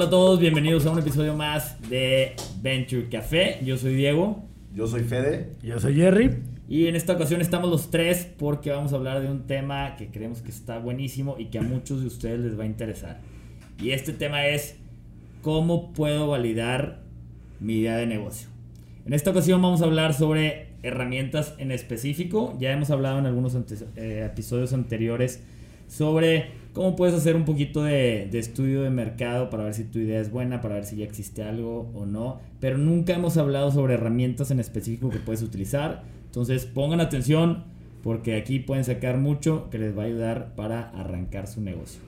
Hola a todos, bienvenidos a un episodio más de Venture Café. Yo soy Diego. Yo soy Fede. Yo soy Jerry. Y en esta ocasión estamos los tres porque vamos a hablar de un tema que creemos que está buenísimo y que a muchos de ustedes les va a interesar. Y este tema es cómo puedo validar mi idea de negocio. En esta ocasión vamos a hablar sobre herramientas en específico. Ya hemos hablado en algunos eh, episodios anteriores sobre cómo puedes hacer un poquito de, estudio de mercado para ver si tu idea es buena, para ver si ya existe algo o no. Pero nunca hemos hablado sobre herramientas en específico que puedes utilizar. Entonces pongan atención porque aquí pueden sacar mucho que les va a ayudar para arrancar su negocio.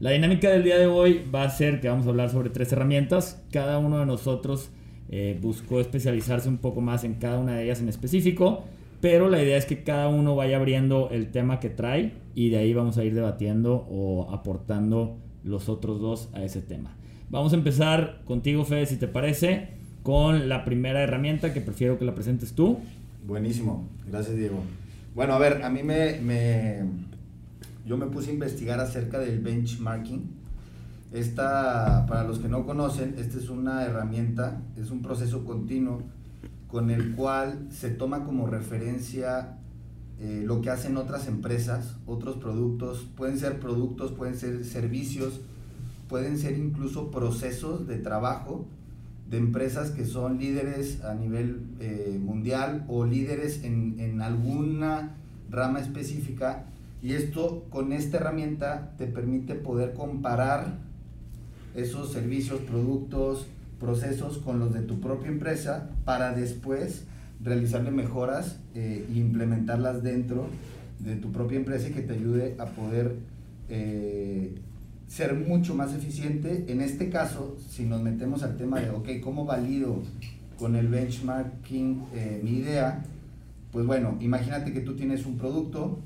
La dinámica del día de hoy va a ser que vamos a hablar sobre tres herramientas. Cada uno de nosotros eh, buscó especializarse un poco más en cada una de ellas en específico, pero la idea es que cada uno vaya abriendo el tema que trae y de ahí vamos a ir debatiendo o aportando los otros dos a ese tema. Vamos a empezar contigo, Fede, si te parece, con la primera herramienta que prefiero que la presentes tú. Buenísimo, gracias Diego. Bueno, a ver, a mí me, me, yo me puse a investigar acerca del benchmarking. Esta, para los que no conocen, esta es una herramienta, es un proceso continuo con el cual se toma como referencia eh, lo que hacen otras empresas, otros productos, pueden ser productos, pueden ser servicios, pueden ser incluso procesos de trabajo de empresas que son líderes a nivel eh, mundial o líderes en, en, alguna rama específica. Y esto con esta herramienta te permite poder comparar esos servicios, productos, procesos con los de tu propia empresa para después realizarle mejoras eh, implementarlas dentro de tu propia empresa y que te ayude a poder eh, ser mucho más eficiente. En este caso, si nos metemos al tema de, ok, ¿cómo valido con el benchmarking eh, mi idea? Pues bueno, imagínate que tú tienes un producto,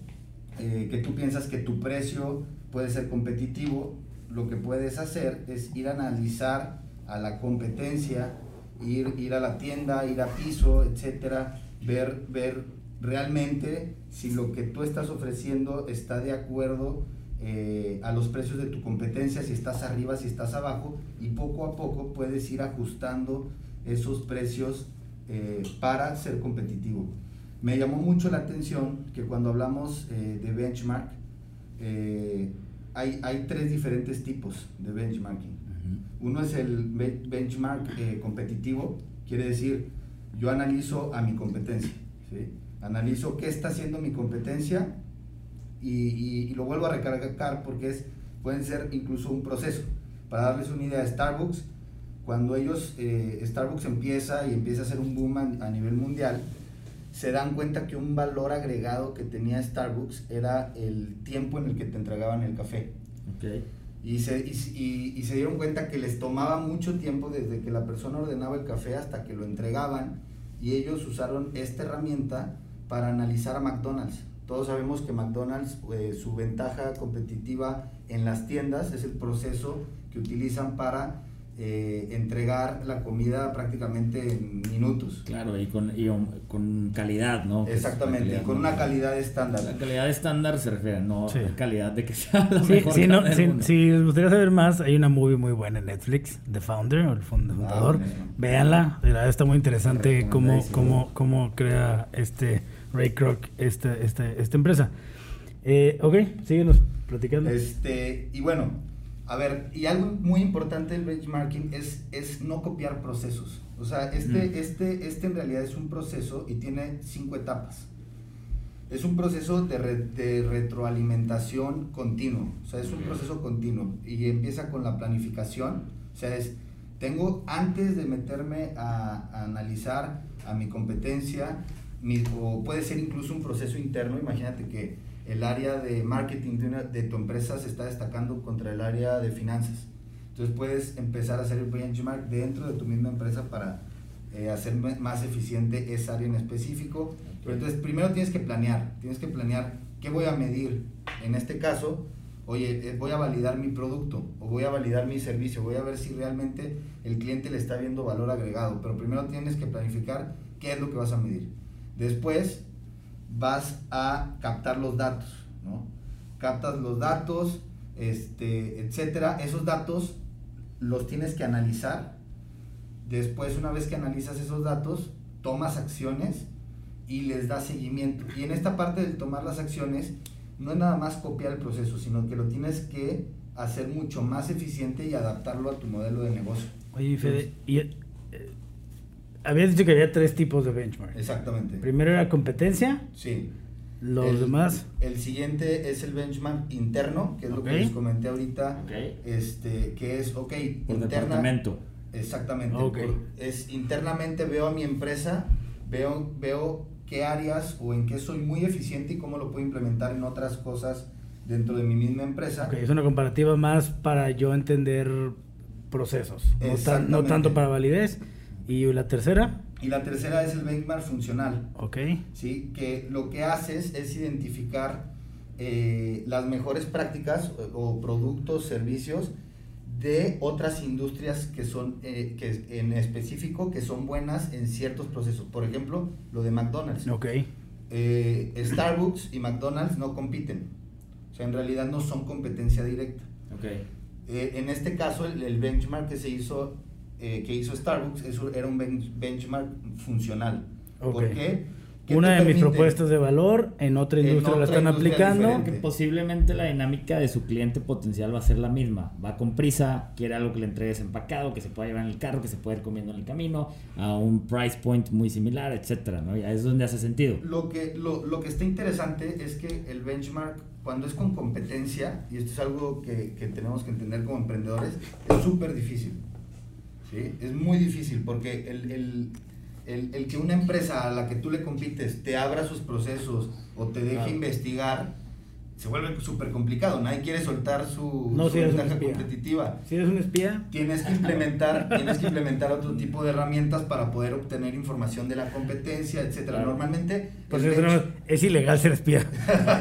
eh, que tú piensas que tu precio puede ser competitivo. Lo que puedes hacer es ir a analizar a la competencia, ir, ir a la tienda, ir a piso, etcétera, ver, ver realmente si lo que tú estás ofreciendo está de acuerdo eh, a los precios de tu competencia, si estás arriba, si estás abajo, y poco a poco puedes ir ajustando esos precios eh, para ser competitivo. Me llamó mucho la atención que cuando hablamos eh, de benchmark, hay, hay, tres diferentes tipos de benchmarking. Uno es el benchmark competitivo, quiere decir, yo analizo a mi competencia, ¿sí? analizo qué está haciendo mi competencia y, lo vuelvo a recargar porque es, pueden ser incluso un proceso. Para darles una idea, Starbucks, cuando ellos, eh, Starbucks empieza y empieza a hacer un boom a, nivel mundial, se dan cuenta que un valor agregado que tenía Starbucks era el tiempo en el que te entregaban el café. Okay. Y, se, y, y, se dieron cuenta que les tomaba mucho tiempo desde que la persona ordenaba el café hasta que lo entregaban y ellos usaron esta herramienta para analizar a McDonald's. Todos sabemos que McDonald's, eh, su ventaja competitiva en las tiendas es el proceso que utilizan para eh, entregar la comida prácticamente en minutos. Claro, y con, con calidad, ¿no? Exactamente, y con una calidad estándar. La calidad estándar se refiere, no a calidad de que sea la sí, mejor. no, si, les gustaría saber más, hay una movie muy buena en Netflix, The Founder, o el fundador. Ah, Véanla, está muy interesante cómo, cómo, cómo crea este Ray Kroc, esta, esta, esta empresa. Eh, ok, síguenos platicando. Este, y bueno, a ver, y algo muy importante del benchmarking es, es no copiar procesos. O sea, este, mm. este, este en realidad es un proceso y tiene cinco etapas. Es un proceso de, de retroalimentación continuo. O sea, es un proceso continuo y empieza con la planificación. O sea, es, tengo antes de meterme a, a analizar a mi competencia, o puede ser incluso un proceso interno. Imagínate que el área de marketing de, tu empresa se está destacando contra el área de finanzas. Entonces puedes empezar a hacer el benchmark dentro de tu misma empresa para eh, hacer más eficiente esa área en específico. Pero entonces primero tienes que planear, tienes que planear qué voy a medir. En este caso, oye, eh, voy a validar mi producto o voy a validar mi servicio, voy a ver si realmente el cliente le está viendo valor agregado. Pero primero tienes que planificar qué es lo que vas a medir. Después vas a captar los datos, ¿no? Captas los datos, este, etcétera. Esos datos los tienes que analizar. Después, una vez que analizas esos datos, tomas acciones y les das seguimiento. Y en esta parte del tomar las acciones, no es nada más copiar el proceso, sino que lo tienes que hacer mucho más eficiente y adaptarlo a tu modelo de negocio. Oye, Fede, y, eh, habías dicho que había tres tipos de benchmark. Exactamente. Primero era competencia. Sí. Los el, demás. El siguiente es el benchmark interno, que es lo que les comenté ahorita. Okay. Este, que es, ok, por departamento. Exactamente. Okay. Por, es internamente veo a mi empresa, veo, veo qué áreas o en qué soy muy eficiente y cómo lo puedo implementar en otras cosas dentro de mi misma empresa. Okay, es una comparativa más para yo entender procesos, no, tan, no tanto para validez. ¿Y la tercera? Y la tercera es el benchmark funcional. Ok. ¿sí? Que lo que haces es identificar eh, las mejores prácticas o, o, productos, servicios de otras industrias que son, eh, que en específico, que son buenas en ciertos procesos. Por ejemplo, lo de McDonald's. Ok. Eh, Starbucks y McDonald's no compiten. O sea, en realidad no son competencia directa. Ok. Eh, en este caso, el, el, benchmark que se hizo, eh, que hizo Starbucks, eso era un bench, benchmark funcional. Okay. ¿Por qué? Una de permite? mis propuestas de valor, en otra industria en otra la están industria aplicando. Que posiblemente la dinámica de su cliente potencial va a ser la misma. Va con prisa, quiere algo que le entregues empacado, que se pueda llevar en el carro, que se pueda ir comiendo en el camino, a un price point muy similar, etcétera, ¿no? Y ahí es donde hace sentido. Lo que, lo, lo que está interesante es que el benchmark, cuando es con competencia, y esto es algo que, que tenemos que entender como emprendedores, es súper difícil. ¿Sí? Es muy difícil porque el, el el, el, que una empresa a la que tú le compites te abra sus procesos o te deje claro. investigar, se vuelve súper complicado. Nadie quiere soltar su, no, su si ventaja competitiva. Si eres un espía. Tienes que implementar, tienes que implementar otro tipo de herramientas para poder obtener información de la competencia, etcétera. Claro. Normalmente. Pues es, no, es ilegal ser espía.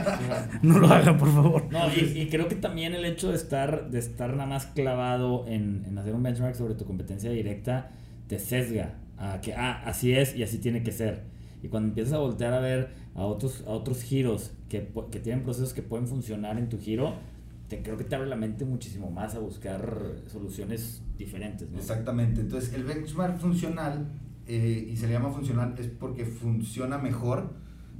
no lo hagan, por favor. No, y, y, creo que también el hecho de estar, de estar nada más clavado en, en hacer un benchmark sobre tu competencia directa te sesga a que, ah, así es y así tiene que ser. Y cuando empiezas a voltear a ver a otros, a otros giros que, que tienen procesos que pueden funcionar en tu giro, te, creo que te abre la mente muchísimo más a buscar soluciones diferentes. Exactamente. Entonces, el benchmark funcional, eh, y se le llama funcional, es porque funciona mejor,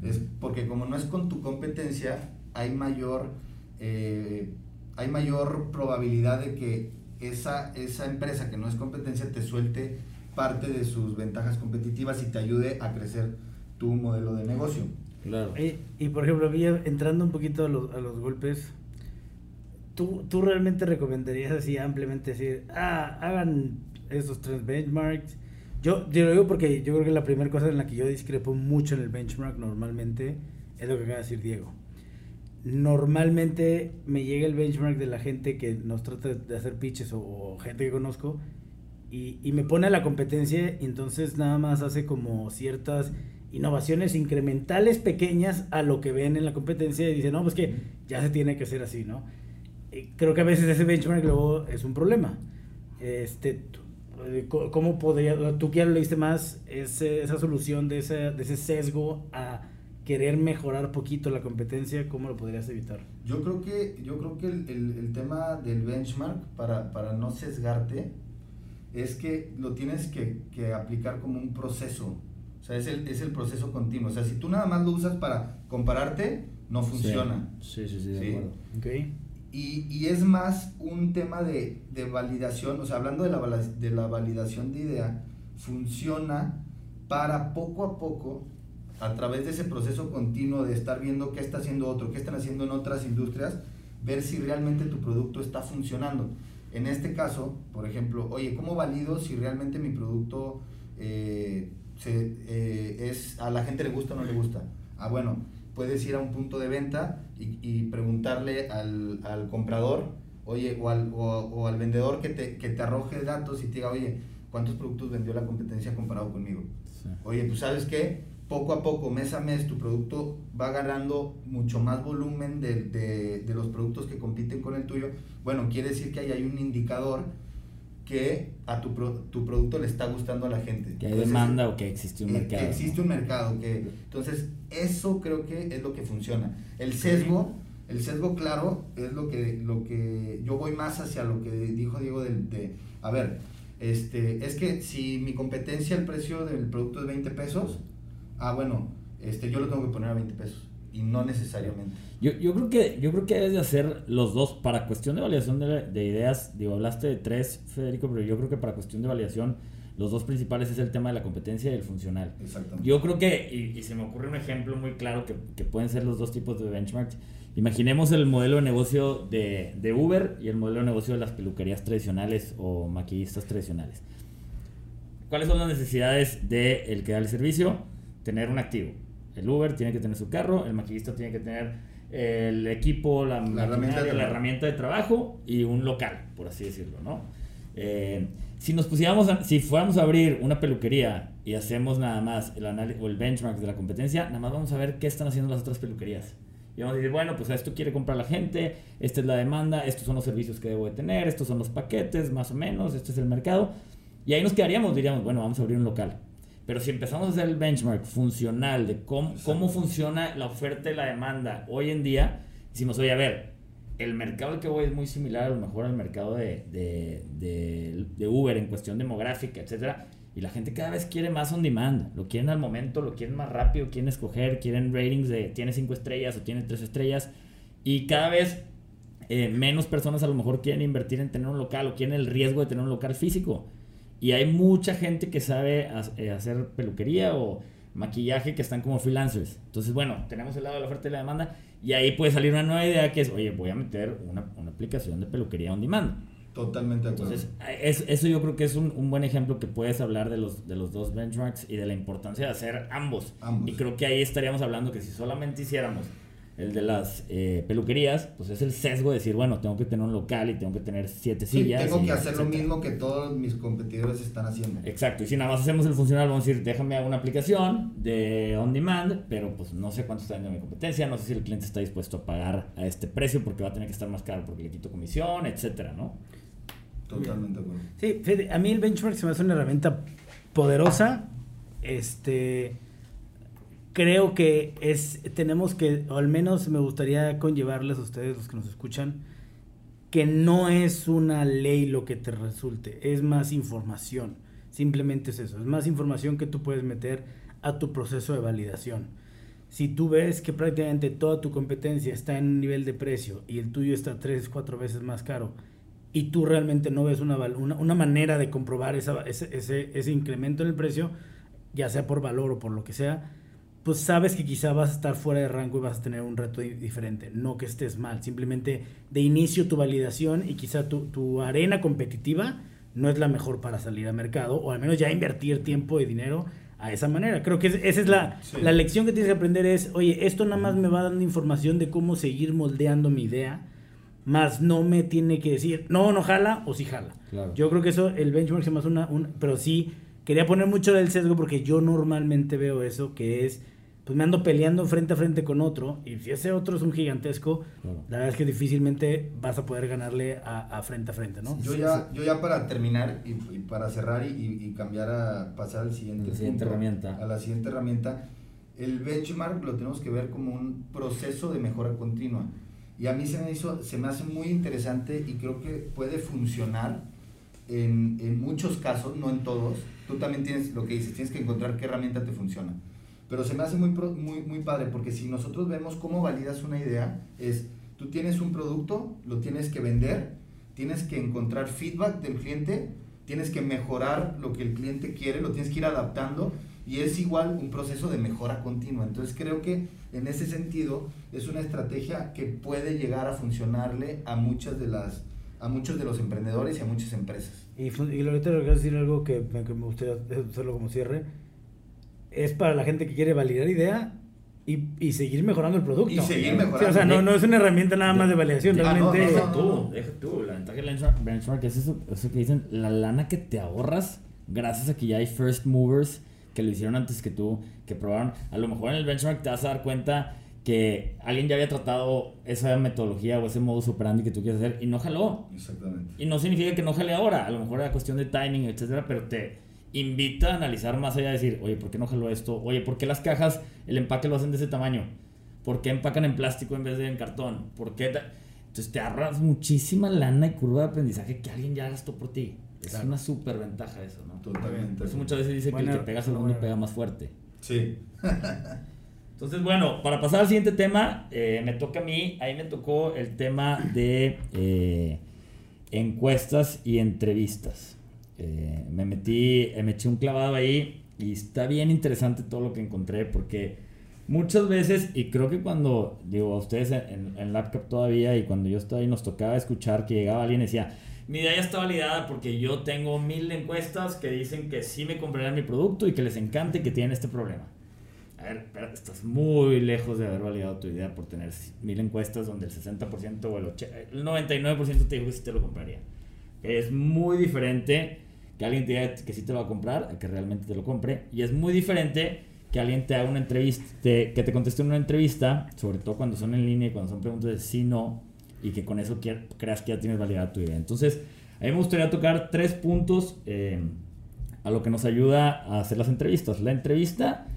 es porque como no es con tu competencia, hay mayor, eh, hay mayor probabilidad de que esa, esa empresa que no es competencia te suelte parte de sus ventajas competitivas y te ayude a crecer tu modelo de negocio. Claro. Y, y por ejemplo, entrando un poquito a los, a los golpes, ¿tú, ¿tú realmente recomendarías así ampliamente decir, ah, hagan esos tres benchmarks? Yo, yo lo digo porque yo creo que la primera cosa en la que yo discrepo mucho en el benchmark normalmente es lo que acaba de decir Diego. Normalmente me llega el benchmark de la gente que nos trata de hacer pitches o, o gente que conozco y, y, me pone a la competencia y entonces nada más hace como ciertas innovaciones incrementales pequeñas a lo que ven en la competencia y dice, no, pues que ya se tiene que hacer así, ¿no? Y creo que a veces ese benchmark luego es un problema. Este, ¿Cómo podría, tú que ya lo leíste más, ese, esa solución de ese, de ese sesgo a querer mejorar poquito la competencia, ¿cómo lo podrías evitar? Yo creo que, yo creo que el, el, el tema del benchmark, para, para no sesgarte, es que lo tienes que, que, aplicar como un proceso. O sea, es el, es el proceso continuo. O sea, si tú nada más lo usas para compararte, no funciona. Sí, sí, sí, sí de acuerdo. Okay. Y, y, es más un tema de, de, validación, o sea, hablando de la, de la validación de idea, funciona para poco a poco, a través de ese proceso continuo de estar viendo qué está haciendo otro, qué están haciendo en otras industrias, ver si realmente tu producto está funcionando. En este caso, por ejemplo, oye, ¿cómo valido si realmente mi producto eh, se, eh, es, a la gente le gusta o no le gusta? Ah, bueno, puedes ir a un punto de venta y, y preguntarle al, al, comprador, oye, o al, o, o al vendedor que te, que te, arroje datos y te diga, oye, ¿cuántos productos vendió la competencia comparado conmigo? Sí. Oye, ¿tú sabes qué? Poco a poco, mes a mes, tu producto va ganando mucho más volumen de, de, de los productos que compiten con el tuyo. Bueno, quiere decir que ahí hay un indicador que a tu, pro, tu producto le está gustando a la gente. Que hay entonces, demanda o que existe un eh, mercado. Que existe un mercado. Que, entonces, eso creo que es lo que funciona. El sesgo, El sesgo claro es lo que, lo que yo voy más hacia lo que dijo Diego de, de a ver, este, es que si mi competencia el precio del producto es 20 pesos, ah, bueno, este, yo lo tengo que poner a 20 pesos y no necesariamente. Yo, yo creo que yo creo que debes de hacer los dos para cuestión de validación de, de, ideas. Digo, hablaste de tres, Federico, pero yo creo que para cuestión de validación los dos principales es el tema de la competencia y el funcional. Exactamente. Yo creo que, y, y se me ocurre un ejemplo muy claro que, que, pueden ser los dos tipos de benchmarks. Imaginemos el modelo de negocio de, de Uber y el modelo de negocio de las peluquerías tradicionales o maquillistas tradicionales. ¿Cuáles son las necesidades del el que da el servicio? Tener un activo. El Uber tiene que tener su carro, el maquillista tiene que tener el equipo, la, La herramienta de la trabajo. herramienta de trabajo y un local, por así decirlo, ¿no? Eh, si nos pusiéramos, a- si fuéramos a abrir una peluquería y hacemos nada más el análisis o el benchmark de la competencia, nada más vamos a ver qué están haciendo las otras peluquerías. Y vamos a decir, bueno, pues esto quiere comprar la gente, esta es la demanda, estos son los servicios que debo de tener, estos son los paquetes, más o menos, este es el mercado. Y ahí nos quedaríamos, diríamos, bueno, vamos a abrir un local. Pero si empezamos a hacer el benchmark funcional de cómo, cómo funciona la oferta y la demanda hoy en día, decimos, oye, a ver, el mercado al que voy es muy similar a lo mejor al mercado de, de, de- de Uber en cuestión demográfica, etcétera. Y la gente cada vez quiere más on demand. Lo quieren al momento, lo quieren más rápido, quieren escoger, quieren ratings de tiene 5 estrellas o tiene 3 estrellas. Y cada vez eh, menos personas a lo mejor quieren invertir en tener un local o quieren el riesgo de tener un local físico. Y hay mucha gente que sabe eh, hacer peluquería o maquillaje que están como freelancers. Entonces, bueno, tenemos el lado de la oferta y la demanda y ahí puede salir una nueva idea que es, oye, voy a meter una, una aplicación de peluquería on demand. Totalmente de acuerdo. Entonces, es- eso yo creo que es un, un buen ejemplo que puedes hablar de los, de los dos benchmarks y de la importancia de hacer ambos. Ambos. Y creo que ahí estaríamos hablando que si solamente hiciéramos el de las eh, peluquerías, pues es el sesgo de decir, bueno, tengo que tener un local y tengo que tener siete Sí, sillas. tengo y que hacer lo mismo que todos mis competidores están haciendo. Exacto, y si nada más hacemos el funcional, vamos a decir, déjame hacer una aplicación de on demand, pero pues no sé cuánto está dando mi competencia, no sé si el cliente está dispuesto a pagar a este precio porque va a tener que estar más caro porque le quito comisión, etcétera, ¿no? Totalmente de acuerdo. Sí, a mí el benchmark se me hace una herramienta poderosa. Este creo que es tenemos que o al menos me gustaría conllevarles a ustedes los que nos escuchan que no es una ley lo que te resulte, es más información. Simplemente es eso, es más información que tú puedes meter a tu proceso de validación. Si tú ves que prácticamente toda tu competencia está en un nivel de precio y el tuyo está tres, cuatro veces más caro y tú realmente no ves una, una, una manera de comprobar esa- ese, ese, ese incremento en el precio, ya sea por valor o por lo que sea, pues sabes que quizá vas a estar fuera de rango y vas a tener un reto di- diferente. No que estés mal, simplemente de inicio tu validación y quizá tu, tu arena competitiva no es la mejor para salir al mercado o al menos ya invertir tiempo y dinero a esa manera. Creo que es- esa es la, Sí. la lección que tienes que aprender es, oye, esto nada más me va dando información de cómo seguir moldeando mi idea, más no me tiene que decir, no, no jala o sí jala. Claro. Yo creo que eso, el benchmark se me hace una, un- pero sí, quería poner mucho del sesgo porque yo normalmente veo eso, que es, pues me ando peleando frente a frente con otro, y si ese otro es un gigantesco, Claro. la verdad es que difícilmente vas a poder ganarle a, a frente a frente, ¿no? Yo ya, yo ya para terminar y, y para cerrar y, y- y cambiar a pasar al siguiente, La siguiente punto, herramienta. A la siguiente herramienta, el benchmark lo tenemos que ver como un proceso de mejora continua. Y a mí se me hizo, se me hace muy interesante y creo que puede funcionar en, en muchos casos, no en todos. Tú también tienes lo que dices, tienes que encontrar qué herramienta te funciona. Pero se me hace muy, muy, muy padre porque si nosotros vemos cómo validas una idea, es tú tienes un producto, lo tienes que vender, tienes que encontrar feedback del cliente, tienes que mejorar lo que el cliente quiere, lo tienes que ir adaptando y es igual un proceso de mejora continua. Entonces creo que en ese sentido es una estrategia que puede llegar a funcionarle a muchas de las a muchos de los emprendedores y a muchas empresas. Y, y ahorita quiero decir algo que me, que me gustaría hacerlo como cierre. Es para la gente que quiere validar idea y, y seguir mejorando el producto. Y seguir Sí, mejorando. o sea, no, no es una herramienta nada más de validación, Ah, no, realmente. no, no. tú, deja tú. La ventaja del benchmark, benchmark es eso, eso que dicen, la lana que te ahorras gracias a que ya hay first movers que lo hicieron antes que tú, que probaron. A lo mejor en el benchmark te vas a dar cuenta que alguien ya había tratado esa metodología o ese modus operandi que tú quieres hacer y no jaló. Exactamente. Y no significa que no jale ahora, a lo mejor era cuestión de timing, etcétera, pero te invita a analizar más allá de decir, oye, ¿por qué no jaló esto? Oye, ¿por qué las cajas, el empaque lo hacen de ese tamaño? ¿Por qué empacan en plástico en vez de en cartón? ¿Por qué? Entonces te ahorras muchísima lana y curva de aprendizaje que alguien ya gastó por ti. Es una súper ventaja eso, ¿no? Totalmente. Por eso muchas veces dice que el que pega segundo pega más fuerte. Sí. Entonces, bueno, para pasar al siguiente tema, eh, me toca a mí, ahí me tocó el tema de eh, encuestas y entrevistas. Eh, me metí, me eché un clavado ahí y está bien interesante todo lo que encontré porque muchas veces, y creo que cuando, digo, a ustedes en, en LabCap todavía y cuando yo estaba ahí nos tocaba escuchar que llegaba alguien y decía, mi idea ya está validada porque yo tengo mil encuestas que dicen que sí me comprarían mi producto y que les encante y que tienen este problema. A ver, pero estás muy lejos de haber validado tu idea por tener mil encuestas donde el 60% o el, el 99% te dijo que sí te lo compraría. Es muy diferente que alguien te diga que sí te lo va a comprar que realmente te lo compre. Y es muy diferente que alguien te haga una entrevista, que te conteste una entrevista, sobre todo cuando son en línea y cuando son preguntas de sí, no, y que con eso creas que ya tienes validada tu idea. Entonces, a mí me gustaría tocar tres puntos eh, a lo que nos ayuda a hacer las entrevistas. La entrevista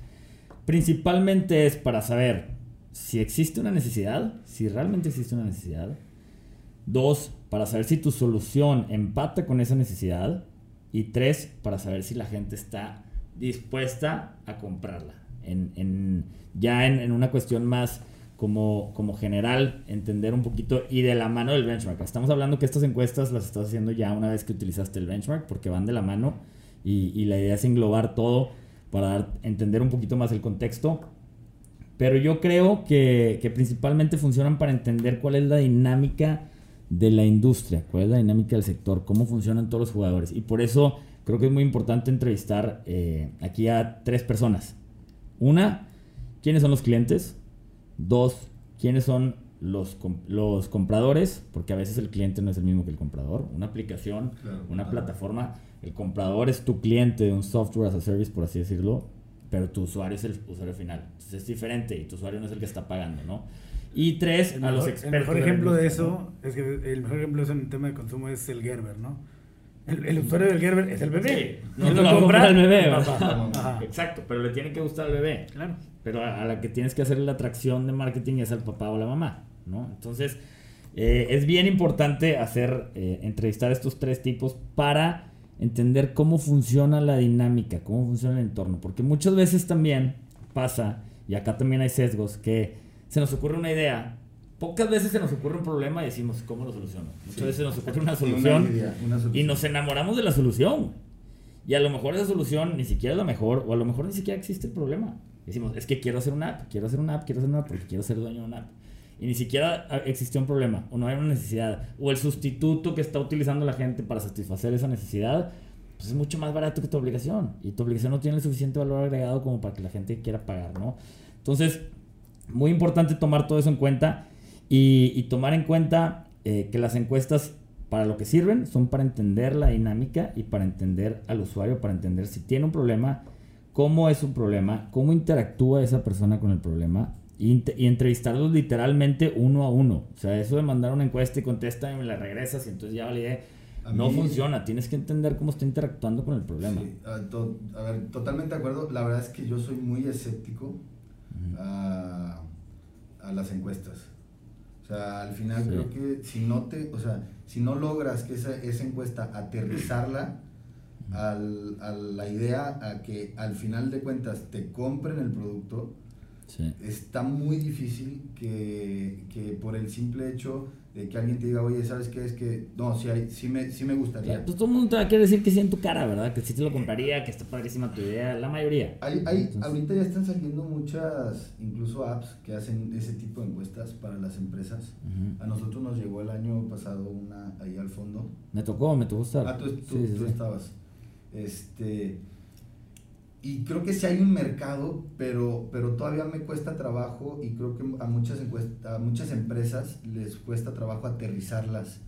principalmente es para saber si existe una necesidad, si realmente existe una necesidad. Dos, para saber si tu solución empata con esa necesidad. Y tres, para saber si la gente está dispuesta a comprarla. En, ya en, una cuestión más como, general, entender un poquito y de la mano del benchmark. Estamos hablando que estas encuestas las estás haciendo ya una vez que utilizaste el benchmark porque van de la mano y la idea es englobar todo para dar, entender un poquito más el contexto. Pero yo creo que, que principalmente funcionan para entender cuál es la dinámica de la industria, cuál es la dinámica del sector, cómo funcionan todos los jugadores. Y por eso creo que es muy importante entrevistar eh, aquí a tres personas. Una, ¿quiénes son los clientes? Dos, quiénes son los, los compradores, porque a veces el cliente no es el mismo que el comprador. Una aplicación, una plataforma, el comprador es tu cliente de un software as a service, por así decirlo, pero tu usuario es el usuario final. Entonces es diferente y tu usuario no es el que está pagando, ¿no? Y tres, a los expertos. El mejor ejemplo de, eso, es que el mejor ejemplo de eso en el tema de consumo es el Gerber, ¿no? El, usuario del Gerber es el bebé. no, lo, lo compra el bebé. Exacto, pero le tiene que gustar al bebé. Claro. Pero a, la que tienes que hacer la atracción de marketing es al papá o la mamá, ¿no? Entonces, eh, es bien importante hacer, eh, entrevistar a estos tres tipos para entender cómo funciona la dinámica, cómo funciona el entorno. Porque muchas veces también pasa, y acá también hay sesgos, que se nos ocurre una idea pocas veces se nos ocurre un problema y decimos, ¿cómo lo soluciono? Muchas veces se nos ocurre una solución, y nos enamoramos de la solución. Y a lo mejor esa solución ni siquiera es la mejor, o a lo mejor ni siquiera existe el problema. Decimos, es que quiero hacer una app, quiero hacer una app, quiero hacer una app porque quiero ser dueño de una app. Y ni siquiera existió un problema, o no hay una necesidad, o el sustituto que está utilizando la gente para satisfacer esa necesidad, pues es mucho más barato que tu obligación. Y tu obligación no tiene el suficiente valor agregado como para que la gente quiera pagar, ¿no? Entonces, muy importante tomar todo eso en cuenta y, tomar en cuenta eh, que las encuestas para lo que sirven son para entender la dinámica y para entender al usuario, para entender si tiene un problema, cómo es un problema, cómo interactúa esa persona con el problema y, entrevistarlos literalmente uno a uno. O sea, eso de mandar una encuesta y contesta y me la regresas y entonces ya validé. no funciona, tienes que entender cómo está interactuando con el problema. a, ver, totalmente de acuerdo. La verdad es que yo soy muy escéptico a, a las encuestas. O sea, al final creo que si no te, o sea, si no logras que esa, esa encuesta aterrizarla al, a la idea a que al final de cuentas te compren el producto, está muy difícil que, que por el simple hecho de que alguien te diga, oye, ¿sabes qué? Es que, no, sí, hay, sí, me, sí me gustaría. pues todo el mundo te va a querer decir que sí en tu cara, ¿verdad? Que sí te lo compraría, que está padrísima tu idea, la mayoría. Hay, hay, ahorita ya están saliendo muchas, incluso apps que hacen ese tipo de encuestas para las empresas. A nosotros nos llegó el año pasado una ahí al fondo. Me tocó, me tocó estar. Ah, tú, tú estabas. Este y creo que sí hay un mercado, pero, pero todavía me cuesta trabajo y creo que a muchas, a muchas empresas les cuesta trabajo aterrizarlas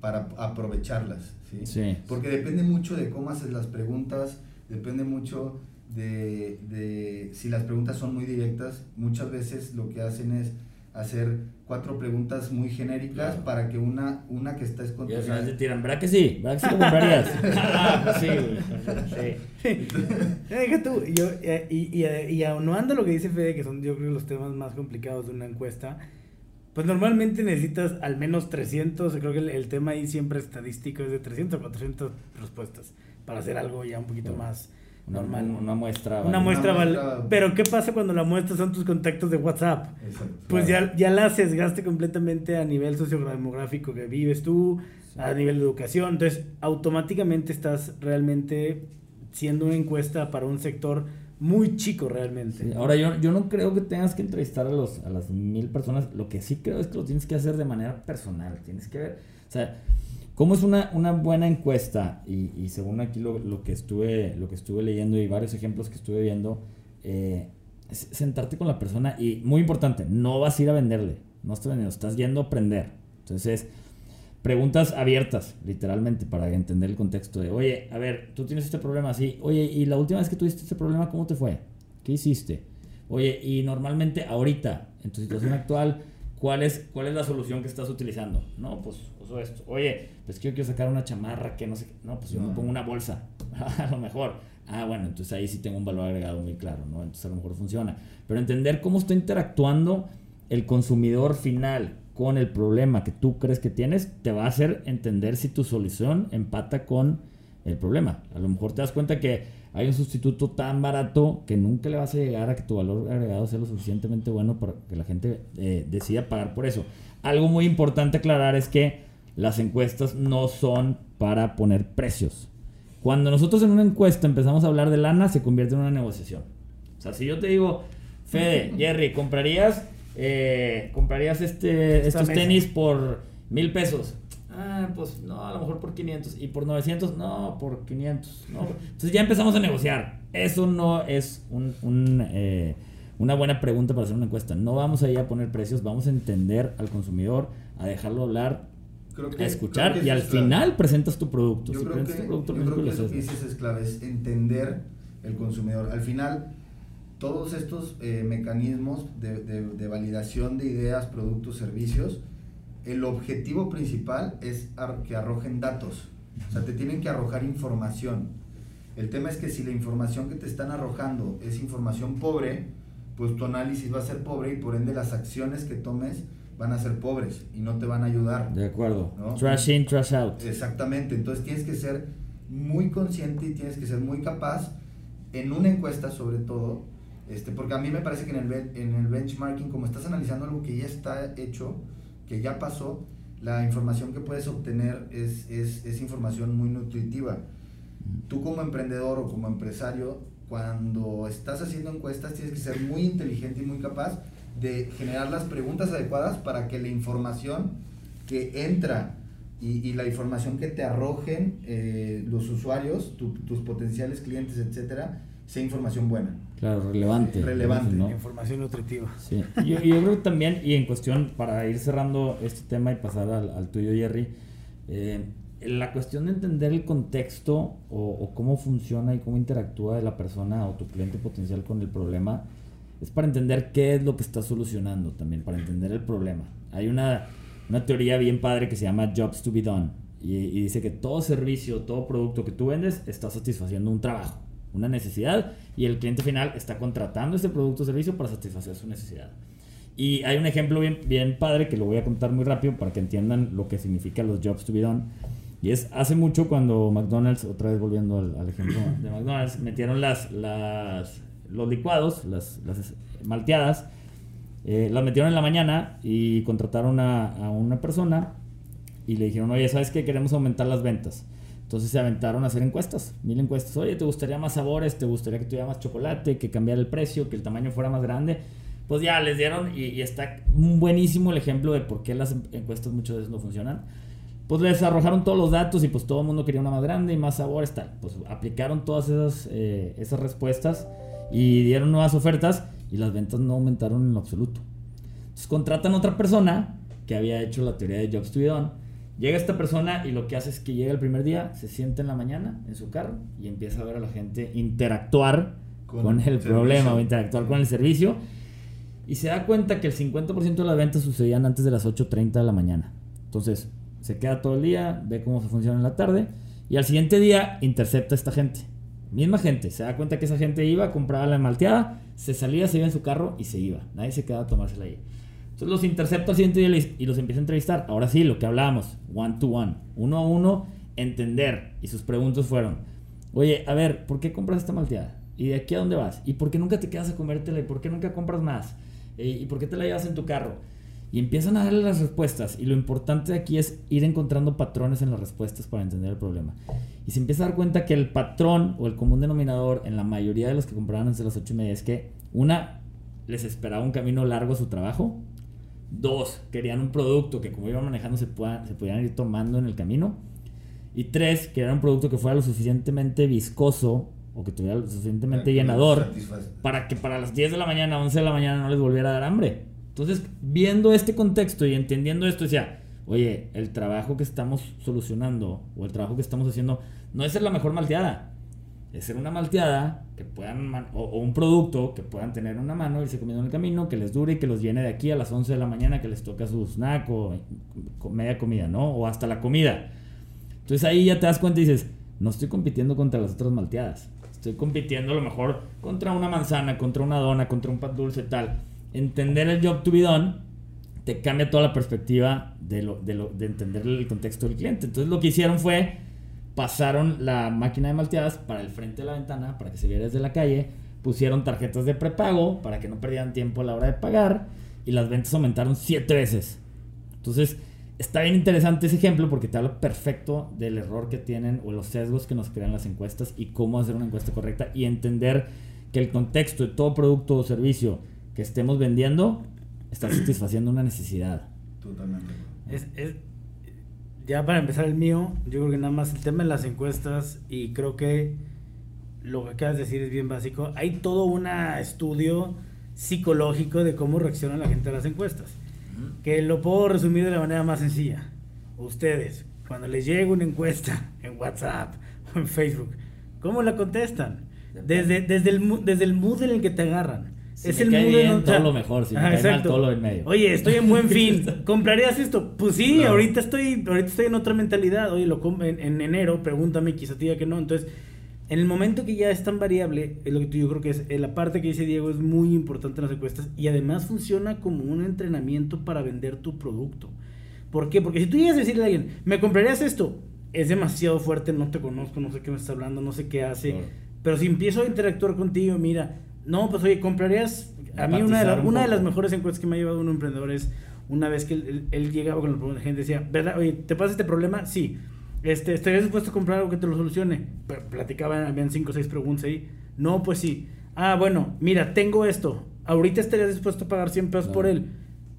para aprovecharlas. ¿sí? Porque depende mucho de cómo haces las preguntas, depende mucho de, de, si las preguntas son muy directas. Muchas veces lo que hacen es hacer cuatro preguntas muy genéricas para que una, una que está Ya sabes, te tiran, ¿verdad que sí? ¿Verdad que sí lo comprarías? ah, pues sí, güey. Sí. Deja tú, yo, eh, y, y, eh, y aunando lo que dice Fede, que son yo creo los temas más complicados de una encuesta, pues normalmente necesitas al menos 300, creo que el, tema ahí siempre estadístico es de 300 o 400 respuestas para hacer algo ya un poquito más normal. Una, muestra. Una, muestra, Pero ¿qué pasa cuando la muestra son tus contactos de WhatsApp? pues ya, ya la sesgaste completamente a nivel sociodemográfico que vives tú, a nivel de educación. Entonces, automáticamente estás realmente siendo una encuesta para un sector muy chico realmente. Ahora, yo, yo no creo que tengas que entrevistar a, los, a las mil personas. Lo que sí creo es que lo tienes que hacer de manera personal. Tienes que ver. O sea, ¿Cómo es una, una buena encuesta? Y, y según aquí lo, lo, que estuve, lo que estuve leyendo y varios ejemplos que estuve viendo, eh, es sentarte con la persona y, muy importante, no vas a ir a venderle, no estás vendiendo, estás yendo a aprender. Entonces, preguntas abiertas, literalmente, para entender el contexto de, oye, a ver, tú tienes este problema así, oye, y la última vez que tuviste este problema, ¿cómo te fue? ¿Qué hiciste? Oye, y normalmente ahorita, en tu situación actual, ¿cuál es, cuál es la solución que estás utilizando? No, pues esto. Oye, pues que yo quiero sacar una chamarra que no sé No, pues yo me pongo una bolsa. a lo mejor. Ah, bueno, entonces ahí sí tengo un valor agregado muy claro, ¿no? Entonces a lo mejor funciona. Pero entender cómo está interactuando el consumidor final con el problema que tú crees que tienes, te va a hacer entender si tu solución empata con el problema. A lo mejor te das cuenta que hay un sustituto tan barato que nunca le vas a llegar a que tu valor agregado sea lo suficientemente bueno para que la gente eh, decida pagar por eso. Algo muy importante aclarar es que las encuestas no son para poner precios. Cuando nosotros en una encuesta empezamos a hablar de lana, se convierte en una negociación. O sea, si yo te digo, Fede, Jerry, ¿comprarías, eh, ¿comprarías este, estos tenis por mil pesos? Ah, pues no, a lo mejor por 500. ¿Y por 900? No, por 500. Entonces ya empezamos a negociar. Eso no es un, eh, una buena pregunta para hacer una encuesta. No vamos a ir a poner precios, vamos a entender al consumidor, a dejarlo hablar a escuchar y al final presentas tu producto. Yo creo que, producto, yo creo que eso que es clave, es entender el consumidor. Al final, todos estos eh, mecanismos de, de, validación de ideas, productos, servicios, el objetivo principal es que arrojen datos. O sea, te tienen que arrojar información. El tema es que si la información que te están arrojando es información pobre, pues tu análisis va a ser pobre y por ende las acciones que tomes van a ser pobres y no te van a ayudar. De acuerdo. Trash in, trash out. Exactamente. Entonces tienes que ser muy consciente y tienes que ser muy capaz en una encuesta sobre todo, este, porque a mí me parece que en el, en el benchmarking, como estás analizando algo que ya está hecho, que ya pasó, la información que puedes obtener es, es, es información muy nutritiva. Tú como emprendedor o como empresario, cuando estás haciendo encuestas, tienes que ser muy inteligente y muy capaz de generar las preguntas adecuadas para que la información que entra y, la información que te arrojen eh, los usuarios, tus potenciales clientes, etcétera, sea información buena. Claro, relevante. Relevante. Información nutritiva. Sí. Yo, yo, creo también, y en cuestión, para ir cerrando este tema y pasar al, tuyo, Jerry, eh, la cuestión de entender el contexto o, o, cómo funciona y cómo interactúa la persona o tu cliente potencial con el problema es para entender qué es lo que está solucionando también, para entender el problema. Hay una, una teoría bien padre que se llama Jobs to be Done y, dice que todo servicio, todo producto que tú vendes está satisfaciendo un trabajo, una necesidad y el cliente final está contratando ese producto o servicio para satisfacer su necesidad. Y hay un ejemplo bien, bien padre que lo voy a contar muy rápido para que entiendan lo que significa los Jobs to be Done. Y es hace mucho cuando McDonald's, otra vez volviendo al, al ejemplo de McDonald's, metieron las, las los licuados, las, malteadas, eh, las metieron en la mañana y contrataron a, una persona y le dijeron, oye, ¿sabes qué? Queremos aumentar las ventas. Entonces se aventaron a hacer encuestas, mil encuestas. Oye, ¿te gustaría más sabores? ¿Te gustaría que tuviera más chocolate? ¿Que cambiara el precio? ¿Que el tamaño fuera más grande? Pues ya les dieron y, y está buenísimo el ejemplo de por qué las encuestas muchas veces no funcionan pues les arrojaron todos los datos y pues todo el mundo quería una más grande y más sabores, tal. Pues aplicaron todas esas, eh, esas respuestas y dieron nuevas ofertas y las ventas no aumentaron en lo absoluto. Entonces contratan a otra persona que había hecho la teoría de Jobs to be done. Llega esta persona y lo que hace es que llega el primer día, se sienta en la mañana en su carro y empieza a ver a la gente interactuar con, el problema o interactuar con el servicio. y se da cuenta que el 50% de las ventas sucedían antes de las 8.30 de la mañana. Entonces, se queda todo el día, ve cómo se funciona en la tarde y al siguiente día intercepta a esta gente. Misma gente, se da cuenta que esa gente iba, compraba la malteada, se salía, se iba en su carro y se iba. Nadie se quedaba a tomársela ahí. Los intercepta al siguiente día y los empieza a entrevistar. Ahora sí, lo que hablábamos, one to one, uno a uno, entender. Y sus preguntas fueron, oye, a ver, ¿por qué compras esta malteada? ¿Y de aquí a dónde vas? ¿Y por qué nunca te quedas a comértela? ¿Y por qué nunca compras más? Eh, ¿Y por qué te la llevas en tu carro? Y empiezan a darle las respuestas. Y lo importante aquí es ir encontrando patrones en las respuestas para entender el problema. Y se empieza a dar cuenta que el patrón o el común denominador en la mayoría de los que compraban desde las 8 y media es que, una, les esperaba un camino largo a su trabajo. Dos, querían un producto que como iban manejando se, puedan, se pudieran ir tomando en el camino. Y tres, querían un producto que fuera lo suficientemente viscoso o que tuviera lo suficientemente llenador para que para las 10 de la mañana, 11 de la mañana no les volviera a dar hambre. Entonces, viendo este contexto y entendiendo esto, decía, oye, el trabajo que estamos solucionando o el trabajo que estamos haciendo no es la mejor malteada, es ser una malteada que puedan, o, un producto que puedan tener en una mano, irse comiendo en el camino, que les dure y que los llene de aquí a las 11 de la mañana, que les toca su snack o media comida, ¿no? O hasta la comida. Entonces ahí ya te das cuenta y dices, no estoy compitiendo contra las otras malteadas. Estoy compitiendo a lo mejor contra una manzana, contra una dona, contra un pan dulce, tal entender el job to be done te cambia toda la perspectiva de, lo, de, lo, de entender el contexto del cliente. Entonces lo que hicieron fue, pasaron la máquina de malteadas para el frente de la ventana, para que se viera desde la calle, pusieron tarjetas de prepago para que no perdieran tiempo a la hora de pagar y las ventas aumentaron siete veces. Entonces está bien interesante ese ejemplo porque te habla perfecto del error que tienen o los sesgos que nos crean las encuestas y cómo hacer una encuesta correcta y entender que el contexto de todo producto o servicio que estemos vendiendo está satisfaciendo una necesidad. Totalmente. Es, es, ya para empezar el mío, yo creo que nada más el tema de las encuestas y creo que lo que acabas de decir es bien básico. Hay todo un estudio psicológico de cómo reacciona la gente a las encuestas. Que lo puedo resumir de la manera más sencilla. Ustedes, cuando les llega una encuesta en WhatsApp o en Facebook, ¿cómo la contestan? Desde, desde, el, desde el mood en el que te agarran es el mundo bien, todo lo mejor, si me cae mal, todo lo en medio. Oye, estoy en buen fin. ¿Comprarías esto? Pues sí, ahorita estoy ahorita estoy en otra mentalidad. Oye, lo en, en enero, pregúntame, quizá te diga que no. Entonces, en el momento que ya es tan variable, es lo que yo creo que es eh, la parte que dice Diego es muy importante en las encuestas y además funciona como un entrenamiento para vender tu producto. ¿Por qué? Porque si tú llegas a decirle a alguien, ¿me comprarías esto? Es demasiado fuerte, no te conozco, no sé qué me está hablando, no sé qué hace. Pero si empiezo a interactuar contigo, mira, no, pues oye, comprarías. A mí, una de, una de las mejores encuestas que me ha llevado un emprendedor es una vez que él, llegaba con el problema, la gente decía, ¿verdad? Oye, ¿te pasa este problema? Sí. Este, ¿Estarías dispuesto a comprar algo que te lo solucione? Platicaban, habían cinco o seis preguntas ahí. No, pues sí. Ah, bueno, mira, tengo esto. Ahorita estarías dispuesto a pagar 100 pesos por él.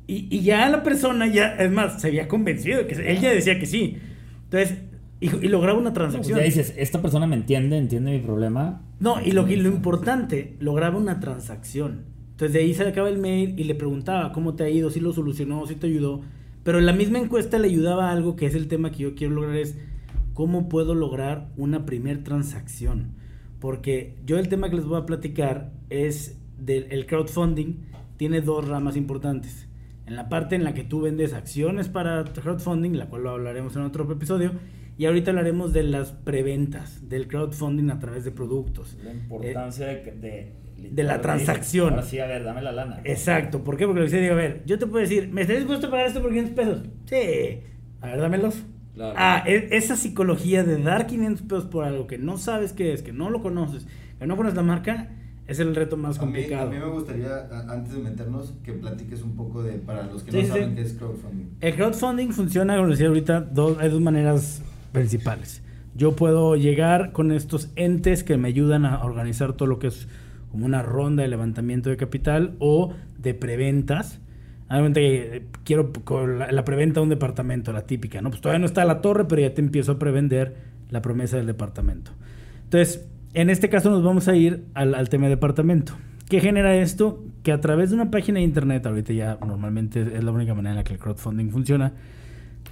Y, y, ya la persona, ya, es más, se había convencido, que él ya decía que sí. Entonces, y, lograba una pues transacción. ya dices, esta persona me entiende, entiende mi problema. No, y lo, lo importante, lograba una transacción. Entonces de ahí se acaba el mail y le preguntaba cómo te ha ido, si lo solucionó, si te ayudó. Pero en la misma encuesta le ayudaba a algo que es el tema que yo quiero lograr es cómo puedo lograr una primer transacción. Porque yo el tema que les voy a platicar es del crowdfunding. Tiene dos ramas importantes. En la parte en la que tú vendes acciones para crowdfunding, la cual lo hablaremos en otro episodio, y ahorita hablaremos de las preventas, del crowdfunding a través de productos. La importancia de, de, la transacción. Ahora sí, a ver, dame la lana. Exacto. ¿Por qué? Porque le digo, a ver, yo te puedo decir, ¿me estás dispuesto a pagar esto por 500 pesos? Sí. A ver, dámelos. Ah, e, esa psicología de dar 500 pesos por algo que no sabes qué es, que no lo conoces, que no conoces la marca, es el reto más complicado. A mí, me gustaría, antes de meternos, que platiques un poco de, para los que no saben qué es crowdfunding. El crowdfunding funciona, como decía ahorita, dos, hay dos maneras principales. Yo puedo llegar con estos entes que me ayudan a organizar todo lo que es como una ronda de levantamiento de capital o de preventas. Obviamente eh, quiero la, preventa de un departamento, la típica, ¿no? Pues todavía no está la torre, pero ya te empiezo a prevender la promesa del departamento. Entonces, en este caso nos vamos a ir al, tema de departamento. ¿Qué genera esto? Que a través de una página de internet, ahorita ya normalmente es la única manera en la que el crowdfunding funciona,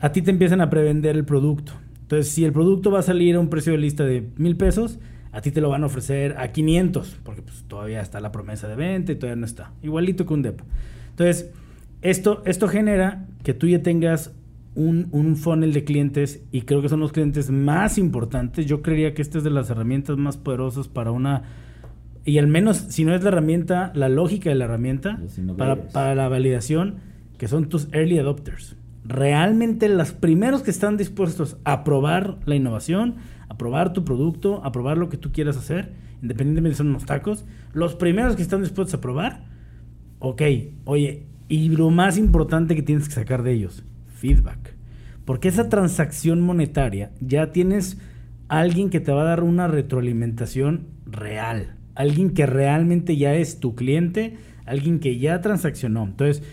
a ti te empiezan a prevender el producto. Entonces, si el producto va a salir a un precio de lista de mil pesos, a ti te lo van a ofrecer a 500, porque pues todavía está la promesa de venta y todavía no está. Igualito que un DEPA. Entonces, esto, esto genera que tú ya tengas un, un, funnel de clientes y creo que son los clientes más importantes. Yo creería que esta es de las herramientas más poderosas para una... Y al menos, si no es la herramienta, la lógica de la herramienta para, para la validación, que son tus early adopters. Realmente los primeros que están dispuestos a probar la innovación, a probar tu producto, a probar lo que tú quieras hacer, independientemente si son unos tacos, los primeros que están dispuestos a probar, ok, oye, y lo más importante que tienes que sacar de ellos, feedback. Porque esa transacción monetaria ya tienes alguien que te va a dar una retroalimentación real, alguien que realmente ya es tu cliente, alguien que ya transaccionó. Entonces,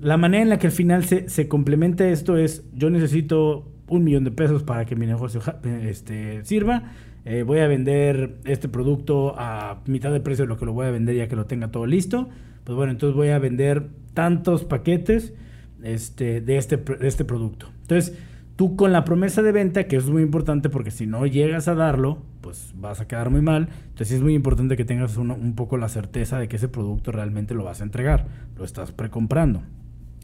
la manera en la que al final se, se complementa esto es, yo necesito un millón de pesos para que mi negocio este, sirva. Eh, voy a vender este producto a mitad de precio de lo que lo voy a vender ya que lo tenga todo listo. Pues bueno, entonces voy a vender tantos paquetes este, de, este, de este producto. Entonces, tú con la promesa de venta, que es muy importante porque si no llegas a darlo, pues vas a quedar muy mal. Entonces es muy importante que tengas un poco la certeza de que ese producto realmente lo vas a entregar. Lo estás precomprando.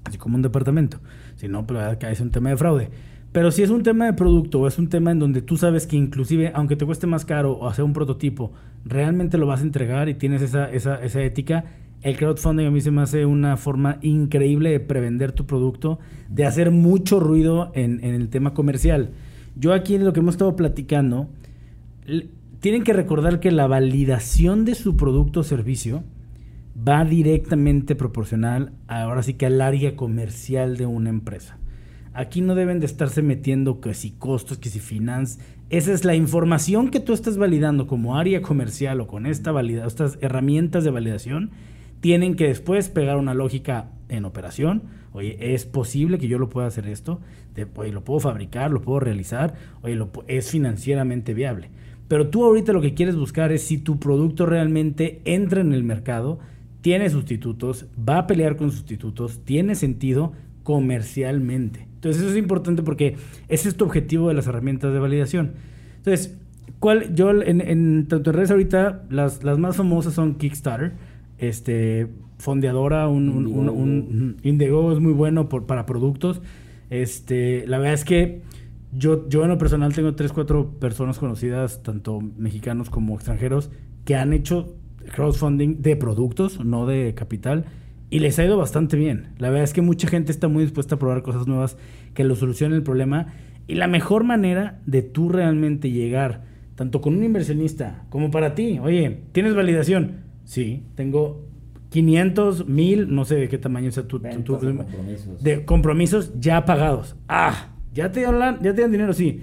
Así como un departamento. Si no, pues es un tema de fraude. Pero si es un tema de producto o es un tema en donde tú sabes que inclusive, aunque te cueste más caro o hacer un prototipo, realmente lo vas a entregar y tienes esa, esa, esa ética, el crowdfunding a mí se me hace una forma increíble de prevender tu producto, de hacer mucho ruido en, en el tema comercial. Yo aquí en lo que hemos estado platicando, tienen que recordar que la validación de su producto o servicio va directamente proporcional ahora sí que al área comercial de una empresa. Aquí no deben de estarse metiendo que si costos, que si finanzas. Esa es la información que tú estás validando como área comercial o con esta valida, estas herramientas de validación. Tienen que después pegar una lógica en operación. Oye, ¿es posible que yo lo pueda hacer esto? oye, ¿lo puedo fabricar? ¿Lo puedo realizar? Oye, ¿es financieramente viable? Pero tú ahorita lo que quieres buscar es si tu producto realmente entra en el mercado, tiene sustitutos, va a pelear con sustitutos, tiene sentido comercialmente. Entonces eso es importante porque ese es tu objetivo de las herramientas de validación. Entonces, ¿cuál, yo en, en tanto en redes ahorita, las, las más famosas son Kickstarter, este, Fondeadora, un, un, Indiegogo. es muy bueno por, para productos. Este, la verdad es que yo, yo en lo personal tengo tres, cuatro personas conocidas, tanto mexicanos como extranjeros, que han hecho crowdfunding de productos, no de capital y les ha ido bastante bien. La verdad es que mucha gente está muy dispuesta a probar cosas nuevas que lo solucionen el problema. Y la mejor manera de tú realmente llegar, tanto con un inversionista como para ti, oye, ¿tienes validación? Sí, tengo 500, 1000, no sé de qué tamaño sea tu, tu, compromisos. de compromisos ya pagados. Ah, ya te dan, ya te dan dinero, sí.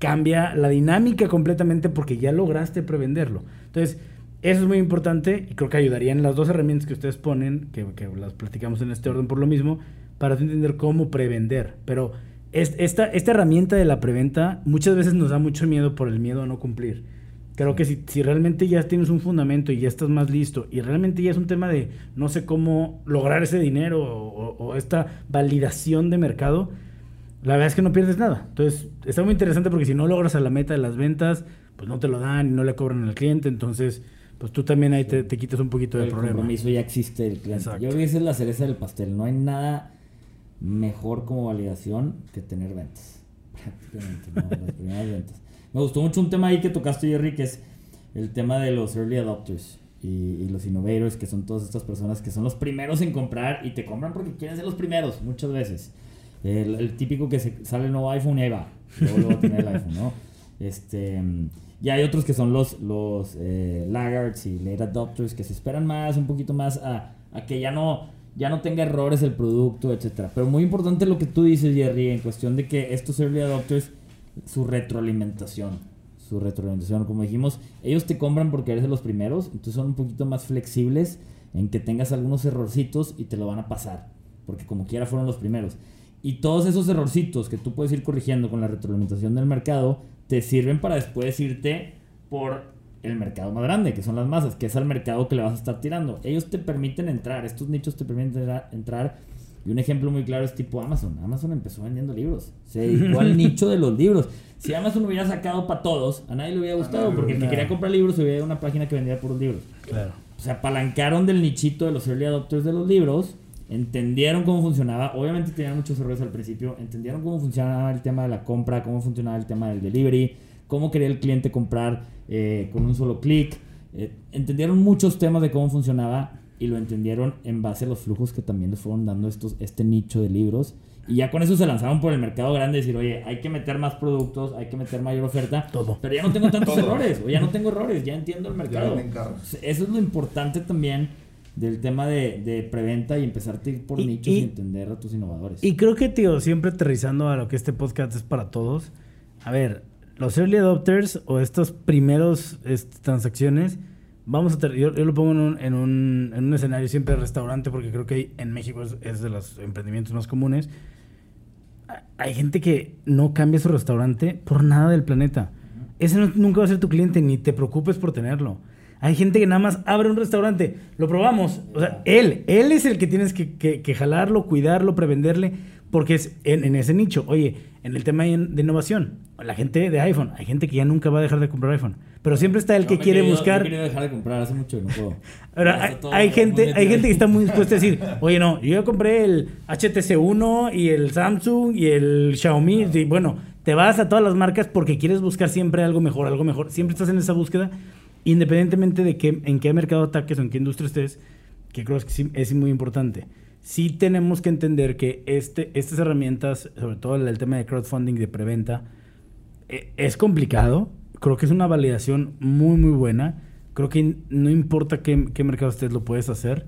Cambia la dinámica completamente porque ya lograste prevenderlo. Entonces, eso es muy importante y creo que ayudarían las dos herramientas que ustedes ponen, que, las platicamos en este orden por lo mismo, para entender cómo prevender. Pero esta, esta herramienta de la preventa muchas veces nos da mucho miedo por el miedo a no cumplir. Creo que si, si, realmente ya tienes un fundamento y ya estás más listo y realmente ya es un tema de no sé cómo lograr ese dinero o, o esta validación de mercado, la verdad es que no pierdes nada. Entonces, está muy interesante porque si no logras a la meta de las ventas, pues no te lo dan y no le cobran al cliente. Entonces, pues tú también ahí te, quitas un poquito del problema. El compromiso ya existe el cliente. Yo creo que esa es la cereza del pastel. No hay nada mejor como validación que tener ventas. Prácticamente, ¿no? las primeras ventas. Me gustó mucho un tema ahí que tocaste, Jerry, que es el tema de los early adopters y, los innovators, que son todas estas personas que son los primeros en comprar y te compran porque quieren ser los primeros, muchas veces. El, típico que se, sale el nuevo iPhone y ahí va. Luego, tener el iPhone, ¿no? Este y hay otros que son los, los eh, laggards y late adopters que se esperan más, un poquito más a, a, que ya no, ya no tenga errores el producto, etc. Pero muy importante lo que tú dices, Jerry, en cuestión de que estos early adopters, su retroalimentación, su retroalimentación, como dijimos, ellos te compran porque eres de los primeros, entonces son un poquito más flexibles en que tengas algunos errorcitos y te lo van a pasar, porque como quiera fueron los primeros. Y todos esos errorcitos que tú puedes ir corrigiendo con la retroalimentación del mercado, te sirven para después irte por el mercado más grande, que son las masas, que es el mercado que le vas a estar tirando. Ellos te permiten entrar, estos nichos te permiten entrar Y un ejemplo muy claro es tipo Amazon. Amazon empezó vendiendo libros. Se dedicó al nicho de los libros. Si Amazon hubiera sacado para todos, a nadie le hubiera gustado. Porque el que quería comprar libros hubiera una página que vendía puros libros. Claro. Se apalancaron del nichito de los early adopters de los libros. Entendieron cómo funcionaba. Obviamente tenían muchos errores al principio. Entendieron cómo funcionaba el tema de la compra, cómo funcionaba el tema del delivery, cómo quería el cliente comprar eh, con un solo clic. Eh, entendieron muchos temas de cómo funcionaba y lo entendieron en base a los flujos que también les fueron dando estos, este nicho de libros. Y ya con eso se lanzaron por el mercado grande, decir, oye, hay que meter más productos, hay que meter mayor oferta. Todo. Pero ya no tengo tantos errores, o ya no tengo errores, ya entiendo el mercado. me encargo. Eso es lo importante también del tema de, de preventa y empezarte a ir por Y- nichos y, y- entender a tus innovadores. Y creo que, tío, siempre aterrizando a lo que este podcast es para todos. A ver, los early adopters o estas primeros este, transacciones, vamos a yo, yo lo pongo en un, en, un, en un escenario siempre de restaurante, porque creo que en México es, es de los emprendimientos más comunes. Hay gente que no cambia su restaurante por nada del planeta. Ese no- nunca va a ser tu cliente, ni te preocupes por tenerlo. Hay gente que nada más abre un restaurante, lo probamos. O sea, él, él es el que tienes que, que- que jalarlo, cuidarlo, prevenderle, porque es en, en ese nicho. Oye, en el tema de innovación, la gente de iPhone, hay gente que ya nunca va a dejar de comprar iPhone, pero siempre está el que me quiere querido- buscar. Querido dejar de comprar hace mucho y no puedo. Ahora, hay, gente, hay gente que está muy dispuesta a decir, oye, no, yo ya compré el HTC1 y el Samsung y el Xiaomi. Y bueno, te vas a todas las marcas porque quieres buscar siempre algo mejor, algo mejor. Siempre estás en esa búsqueda, independientemente de qué, en qué mercado ataques o en qué industria estés, que creo que sí es muy importante. Sí tenemos que entender que este, estas herramientas, sobre todo el, el tema de crowdfunding, de preventa, eh, es complicado. Creo que es una validación muy, muy buena. Creo que no importa qué, qué mercado estés, lo puedes hacer.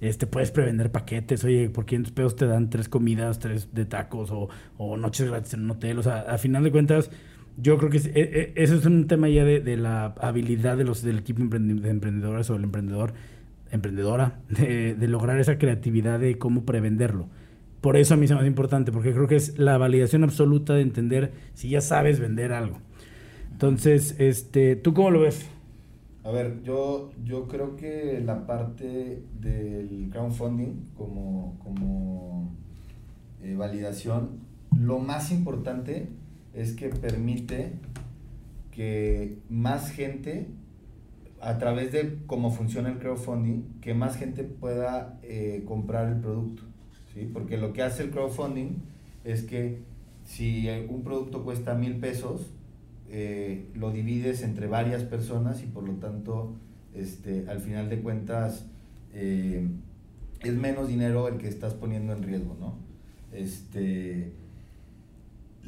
Este, puedes prevender paquetes. Oye, por 500 pesos te dan tres comidas, tres de tacos o, o noches gratis en un hotel. O sea, a final de cuentas, yo creo que es- e- e- eso es un tema ya de, de la habilidad de los, del equipo de emprendedores o del emprendedor, emprendedora, de, de lograr esa creatividad de cómo prevenderlo. Por eso a mí se me hace importante, porque creo que es la validación absoluta de entender si ya sabes vender algo. Entonces, este, ¿tú cómo lo ves? A ver, yo, yo creo que la parte del crowdfunding como, como eh, validación, lo más importante es que permite que más gente, a través de cómo funciona el crowdfunding, que más gente pueda eh, comprar el producto. ¿sí? Porque lo que hace el crowdfunding es que si un producto cuesta mil pesos, eh, lo divides entre varias personas y por lo tanto, este, al final de cuentas, eh, es menos dinero el que estás poniendo en riesgo, ¿no? Este,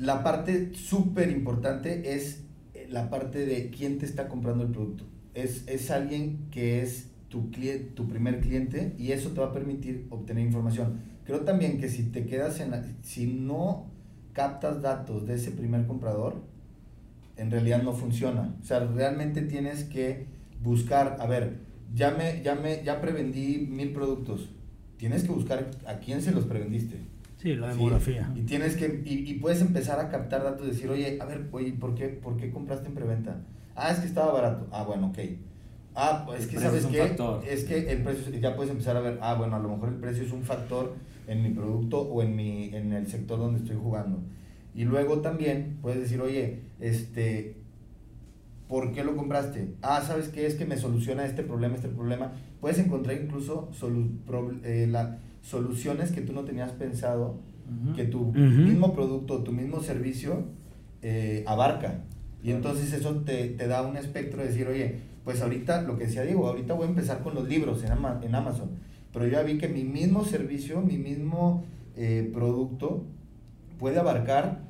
la parte súper importante es eh, la parte de quién te está comprando el producto. Es, es alguien que es tu, cliente, tu primer cliente y eso te va a permitir obtener información. Creo también que si te quedas en la, si no captas datos de ese primer comprador, en realidad no funciona. O sea, realmente tienes que buscar, a ver, ya me, ya me, ya prevendí mil productos. Tienes que buscar a quién se los prevendiste. Sí, la Sí, demografía. Y tienes que, y, y puedes empezar a captar datos y decir, oye, a ver, oye, ¿por qué, ¿por qué compraste en preventa? Ah, es que estaba barato. Ah, bueno, ok. Ah, pues es que sabes es un qué, factor. es que el precio, ya puedes empezar a ver, ah, bueno, a lo mejor el precio es un factor en mi producto o en mi, en el sector donde estoy jugando. Y luego también puedes decir, oye, este, ¿por qué lo compraste? Ah, ¿sabes qué? Es que me soluciona este problema, este problema. Puedes encontrar incluso solu- eh, la- soluciones que tú no tenías pensado que tu mismo producto, tu mismo servicio eh, abarca. Y entonces eso te, te da un espectro de decir, oye, pues ahorita, lo que decía Diego, ahorita voy a empezar con los libros en, Ama- en Amazon. Pero yo ya vi que mi mismo servicio, mi mismo eh, producto puede abarcar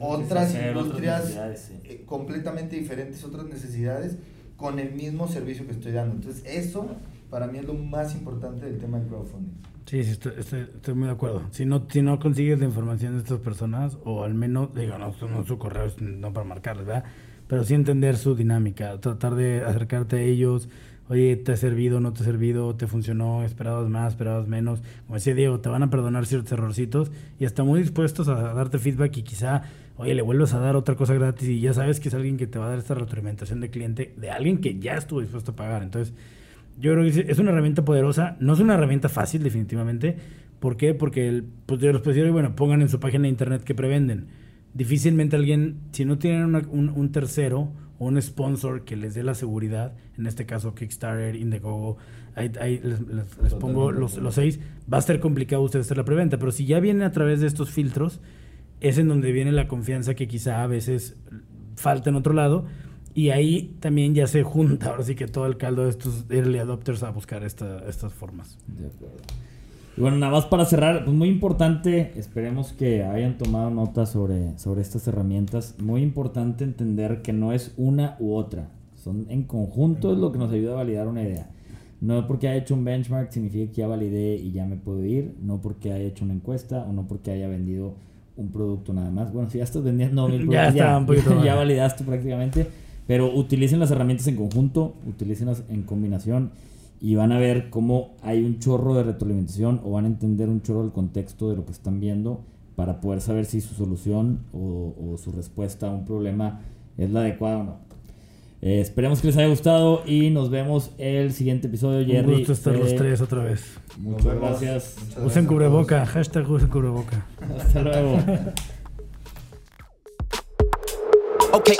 otras industrias sí. eh, completamente diferentes, otras necesidades con el mismo servicio que estoy dando. Entonces eso para mí es lo más importante del tema del crowdfunding. Sí, sí, estoy, estoy- estoy muy de acuerdo. Si no, si no consigues la información de estas personas, o al menos, digo, no, no su correo, es no para marcarles, ¿verdad? Pero sí entender su dinámica, tratar de acercarte a ellos. Oye, ¿te ha servido, no te ha servido? ¿Te funcionó? ¿Esperabas más, esperabas menos? Como decía Diego, te van a perdonar ciertos errorcitos y están muy dispuestos a darte feedback y quizá, oye, le vuelves a dar otra cosa gratis y ya sabes que es alguien que te va a dar esta retroalimentación de cliente, de alguien que ya estuvo dispuesto a pagar. Entonces, yo creo que es- una herramienta poderosa, no es una herramienta fácil definitivamente, ¿Por qué? Porque el, pues yo les prefiero, bueno, pongan en su página de internet que prevenden. Difícilmente alguien, si no tienen una- un, un tercero o un sponsor que les dé la seguridad, en este caso Kickstarter, Indiegogo, ahí, ahí les, les- les pongo los, los seis, va a ser complicado ustedes hacer la preventa, pero si ya viene a través de estos filtros, es en donde viene la confianza que quizá a veces falta en otro lado. Y ahí también ya se junta, ahora sí que todo el caldo de estos early adopters a buscar esta- estas formas. De acuerdo. Y bueno, nada más para cerrar, pues muy importante, esperemos que hayan tomado nota sobre, sobre estas herramientas. Muy importante entender que no es una u otra, son en conjunto es lo que nos ayuda a validar una idea. No porque haya hecho un benchmark significa que ya validé y ya me puedo ir, no porque haya hecho una encuesta o no porque haya vendido un producto nada más. Bueno, si ya estás vendiendo mil Ya productos, un poquito más. ya validaste prácticamente, pero utilicen las herramientas en conjunto, utilicen en combinación y van a ver cómo hay un chorro de retroalimentación o van a entender un chorro del contexto de lo que están viendo para poder saber si su solución o, o su respuesta a un problema es la adecuada o no. Eh, esperemos que les haya gustado y nos vemos el siguiente episodio. Jerry, Un gusto estar los Fede, tres otra vez. Muchas gracias. Muchas Usen cubreboca, hashtag usen cubreboca. Hasta luego. Okay.